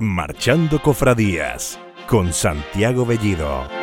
Marchando Cofradías con Santiago Bellido.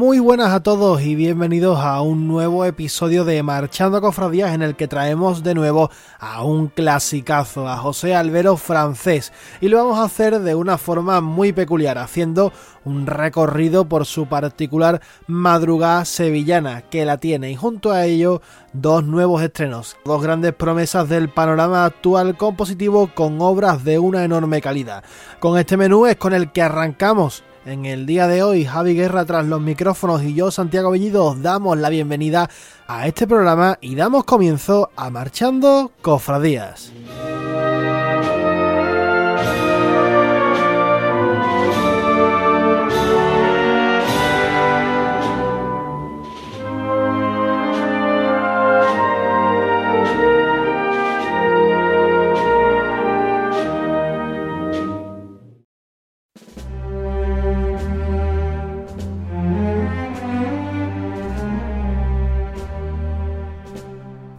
Muy buenas a todos y bienvenidos a un nuevo episodio de Marchando Cofradías en el que traemos de nuevo a un clasicazo, a José Albero francés. Y lo vamos a hacer de una forma muy peculiar, haciendo un recorrido por su particular madrugada sevillana que la tiene y junto a ello dos nuevos estrenos, dos grandes promesas del panorama actual compositivo con obras de una enorme calidad. Con este menú es con el que arrancamos en el día de hoy, Javi Guerra tras los micrófonos y yo, Santiago Bellido, os damos la bienvenida a este programa y damos comienzo a Marchando Cofradías.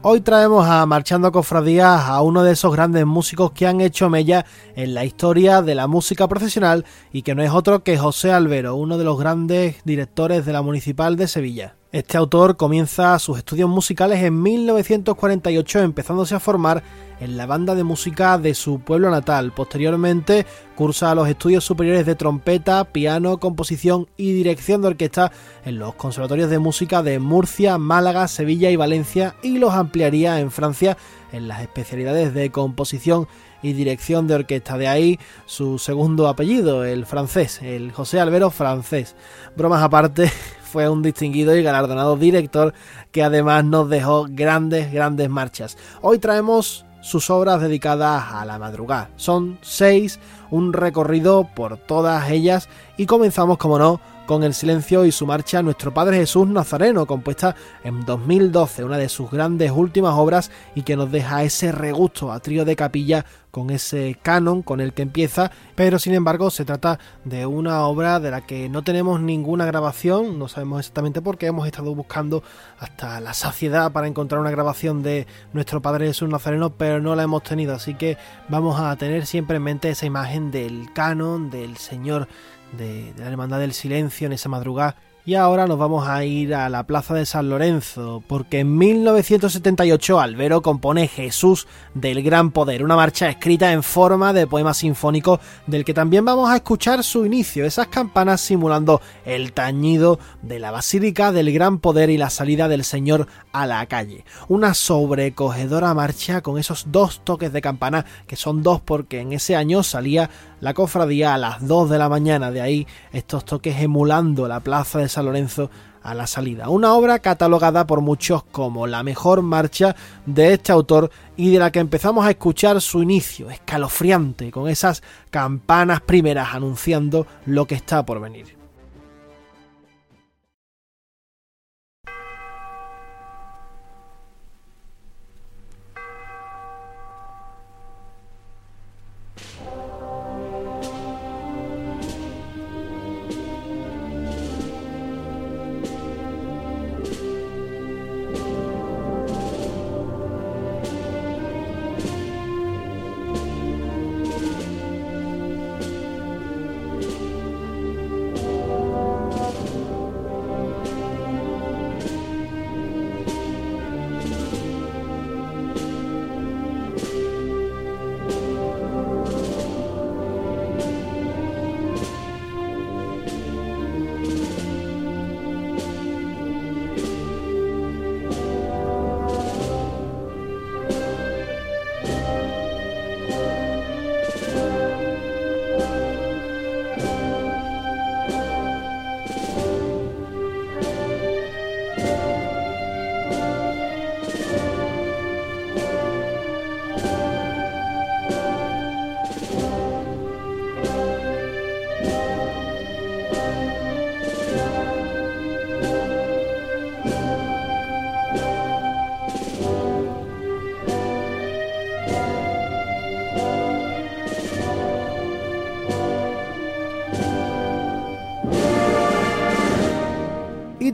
Hoy traemos a Marchando Cofradías a uno de esos grandes músicos que han hecho mella en la historia de la música profesional y que no es otro que José Albero, uno de los grandes directores de la Municipal de Sevilla. Este autor comienza sus estudios musicales en 1948 empezándose a formar en la banda de música de su pueblo natal. Posteriormente cursa los estudios superiores de trompeta, piano, composición y dirección de orquesta en los conservatorios de música de Murcia, Málaga, Sevilla y Valencia y los ampliaría en Francia en las especialidades de composición y dirección de orquesta. De ahí su segundo apellido, el francés, el José Albero francés. Bromas aparte, fue un distinguido y galardonado director que además nos dejó grandes, grandes marchas. Hoy traemos sus obras dedicadas a la madrugada. Son seis, un recorrido por todas ellas y comenzamos, como no, con El silencio y su marcha Nuestro Padre Jesús Nazareno, compuesta en 2012, una de sus grandes últimas obras y que nos deja ese regusto a trío de capilla con ese canon con el que empieza, pero sin embargo se trata de una obra de la que no tenemos ninguna grabación, no sabemos exactamente por qué, hemos estado buscando hasta la saciedad para encontrar una grabación de nuestro Padre Jesús Nazareno, pero no la hemos tenido, así que vamos a tener siempre en mente esa imagen del canon, del Señor de, la Hermandad del Silencio en esa madrugada. Y ahora nos vamos a ir a la Plaza de San Lorenzo, porque en 1978 Albero compone Jesús del Gran Poder, una marcha escrita en forma de poema sinfónico del que también vamos a escuchar su inicio, esas campanas simulando el tañido de la Basílica del Gran Poder y la salida del Señor a la calle. Una sobrecogedora marcha con esos dos toques de campana, que son dos porque en ese año salía la cofradía a las 2 de la mañana, de ahí estos toques emulando la plaza de San Lorenzo a la salida. Una obra catalogada por muchos como la mejor marcha de este autor y de la que empezamos a escuchar su inicio, escalofriante, con esas campanas primeras anunciando lo que está por venir.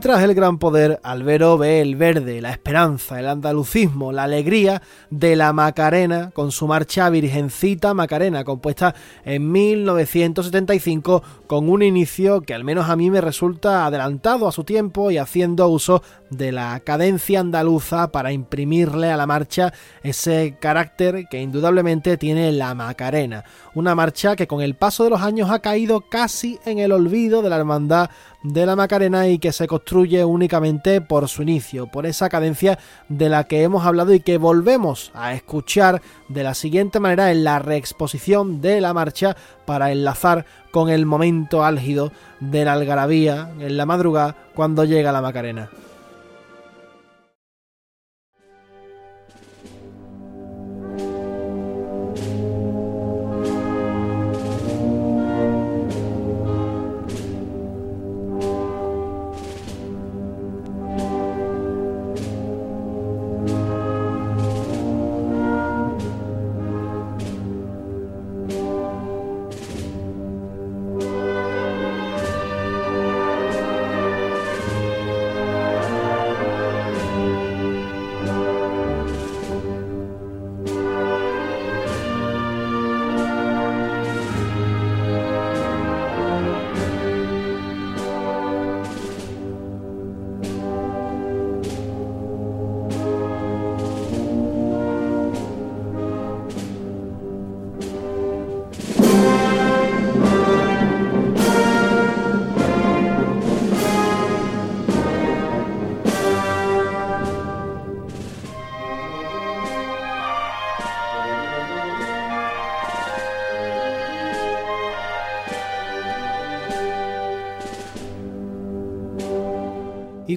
Tras el gran poder, Albero ve el verde, la esperanza, el andalucismo, la alegría de la Macarena con su marcha Virgencita Macarena, compuesta en 1975 con un inicio que al menos a mí me resulta adelantado a su tiempo y haciendo uso de la cadencia andaluza para imprimirle a la marcha ese carácter que indudablemente tiene la Macarena. Una marcha que con el paso de los años ha caído casi en el olvido de la hermandad de la Macarena y que se construye únicamente por su inicio, por esa cadencia de la que hemos hablado y que volvemos a escuchar de la siguiente manera en la reexposición de la marcha para enlazar con el momento álgido de la algarabía en la madrugada cuando llega la Macarena.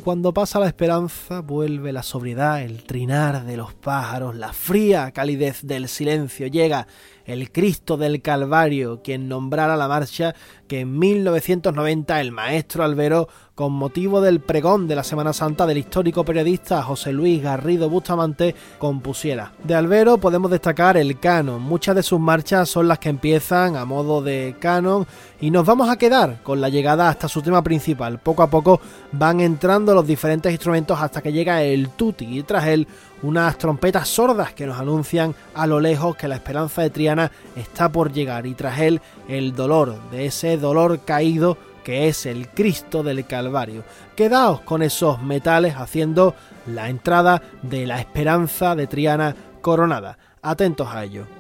Cuando pasa la esperanza vuelve la sobriedad, el trinar de los pájaros, la fría calidez del silencio. Llega el Cristo del Calvario, quien nombrara la marcha que en 1990 el maestro Albero, con motivo del pregón de la Semana Santa del histórico periodista José Luis Garrido Bustamante, compusiera. De Albero podemos destacar el canon. Muchas de sus marchas son las que empiezan a modo de canon y nos vamos a quedar con la llegada hasta su tema principal. Poco a poco van entrando los diferentes instrumentos hasta que llega el tutti y tras él unas trompetas sordas que nos anuncian a lo lejos que la esperanza de Triana está por llegar y tras él el dolor de ese dolor caído que es el Cristo del Calvario. Quedaos con esos metales haciendo la entrada de la esperanza de Triana coronada. Atentos a ello.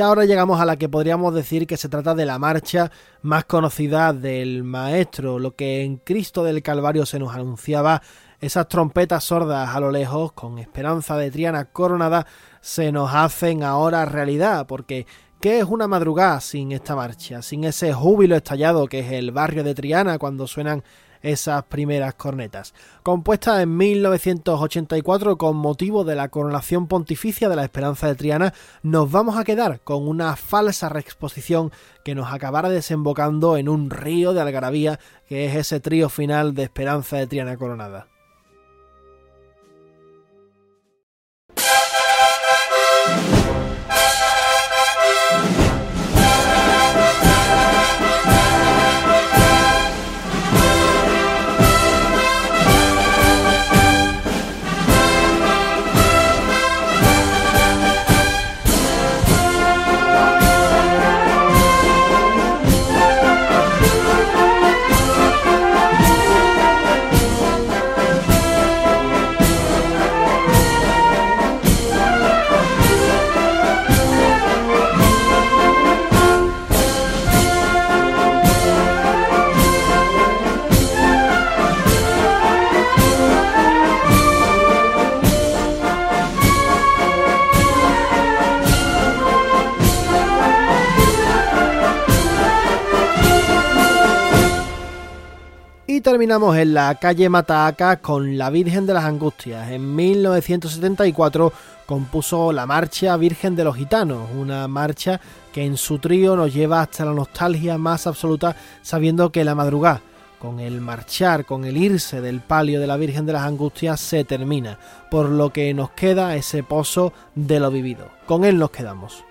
Y ahora llegamos a la que podríamos decir que se trata de la marcha más conocida del maestro, lo que en Cristo del Calvario se nos anunciaba, esas trompetas sordas a lo lejos, con esperanza de Triana coronada, se nos hacen ahora realidad, porque ¿qué es una madrugada sin esta marcha? Sin ese júbilo estallado que es el barrio de Triana cuando suenan esas primeras cornetas. Compuesta en 1984 con motivo de la coronación pontificia de la Esperanza de Triana, nos vamos a quedar con una falsa reexposición que nos acabará desembocando en un río de algarabía que es ese trío final de Esperanza de Triana coronada. Terminamos en la calle Mataaca con la Virgen de las Angustias. En 1974 compuso la marcha Virgen de los Gitanos, una marcha que en su trío nos lleva hasta la nostalgia más absoluta sabiendo que la madrugada, con el marchar, con el irse del palio de la Virgen de las Angustias se termina, por lo que nos queda ese pozo de lo vivido. Con él nos quedamos.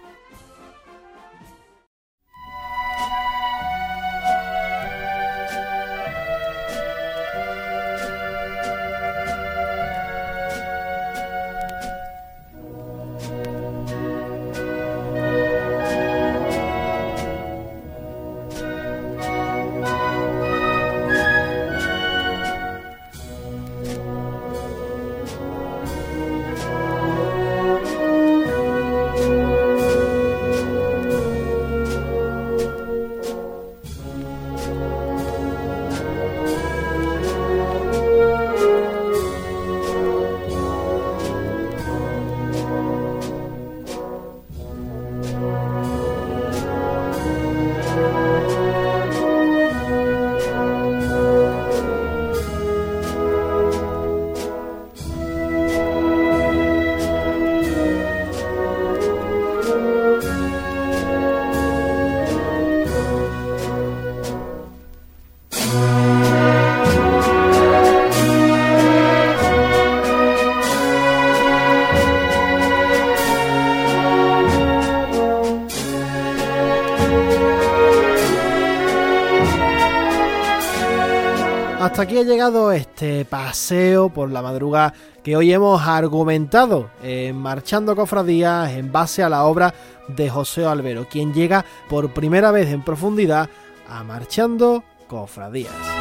Llegado este paseo por la madrugada que hoy hemos argumentado en Marchando Cofradías en base a la obra de José Albero, quien llega por primera vez en profundidad a Marchando Cofradías.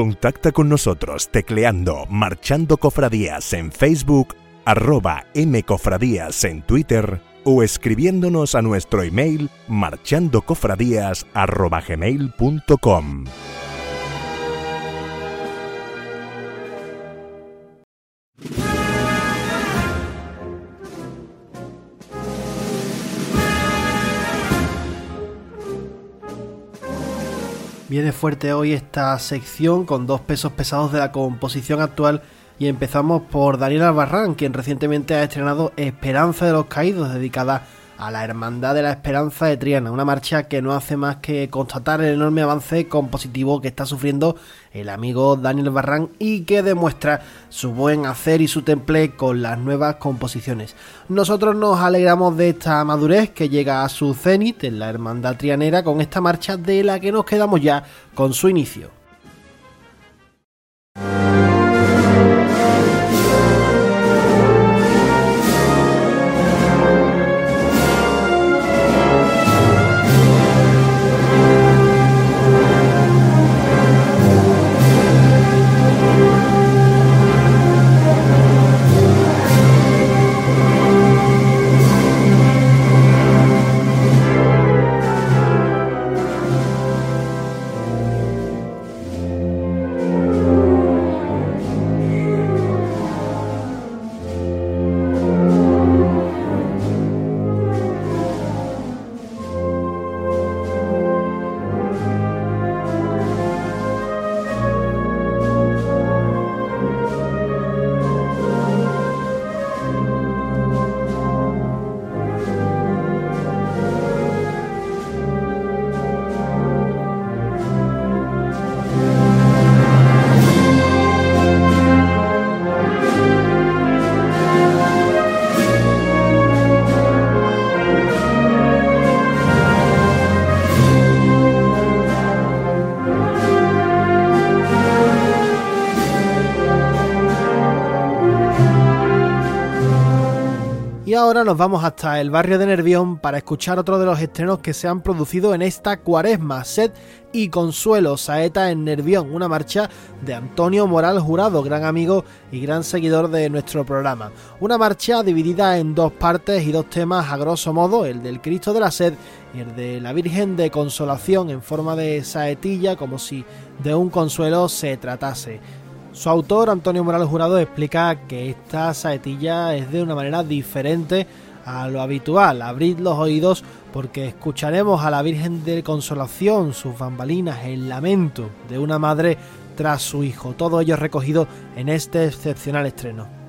Contacta con nosotros tecleando Marchando Cofradías en Facebook, arroba mcofradías en Twitter o escribiéndonos a nuestro email marchandocofradías.gmail.com. Viene fuerte hoy esta sección con dos pesos pesados de la composición actual y empezamos por Daniel Albarrán, quien recientemente ha estrenado Esperanza de los Caídos, dedicada a la Hermandad de la Esperanza de Triana, una marcha que no hace más que constatar el enorme avance compositivo que está sufriendo el amigo Daniel Barran y que demuestra su buen hacer y su temple con las nuevas composiciones. Nosotros nos alegramos de esta madurez que llega a su cenit en la Hermandad Trianera con esta marcha de la que nos quedamos ya con su inicio. Ahora nos vamos hasta el barrio de Nervión para escuchar otro de los estrenos que se han producido en esta cuaresma, Sed y Consuelo, Saeta en Nervión, una marcha de Antonio Moral Jurado, gran amigo y gran seguidor de nuestro programa. Una marcha dividida en dos partes y dos temas a grosso modo, el del Cristo de la Sed y el de la Virgen de Consolación en forma de saetilla, como si de un consuelo se tratase. Su autor, Antonio Morales Jurado, explica que esta saetilla es de una manera diferente a lo habitual. Abrid los oídos porque escucharemos a la Virgen de Consolación, sus bambalinas, el lamento de una madre tras su hijo. Todo ello recogido en este excepcional estreno.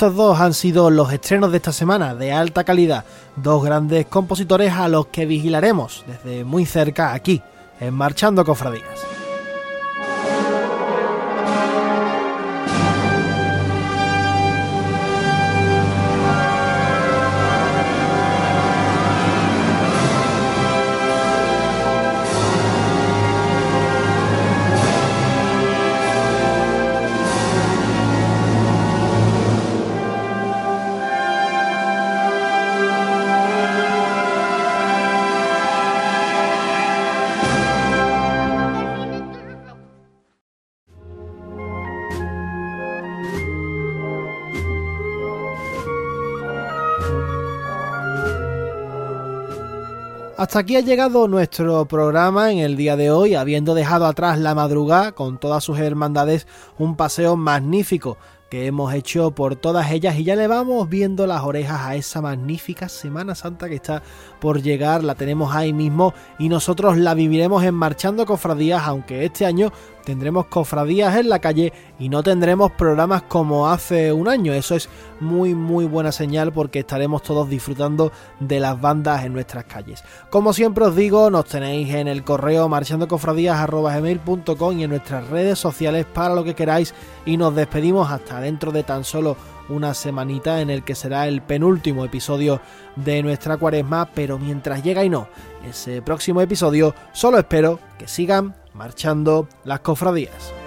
Estos dos han sido los estrenos de esta semana de alta calidad, dos grandes compositores a los que vigilaremos desde muy cerca aquí, en Marchando Cofradías. Hasta aquí ha llegado nuestro programa en el día de hoy, habiendo dejado atrás la madrugada con todas sus hermandades, un paseo magnífico que hemos hecho por todas ellas y ya le vamos viendo las orejas a esa magnífica Semana Santa que está por llegar, la tenemos ahí mismo y nosotros la viviremos en Marchando Cofradías, aunque este año tendremos cofradías en la calle y no tendremos programas como hace un año. Eso es muy muy buena señal porque estaremos todos disfrutando de las bandas en nuestras calles. Como siempre os digo, nos tenéis en el correo marchandocofradías.com y en nuestras redes sociales para lo que queráis y nos despedimos hasta dentro de tan solo una semanita en el que será el penúltimo episodio de nuestra cuaresma, pero mientras llega y no ese próximo episodio, solo espero que sigan marchando las cofradías.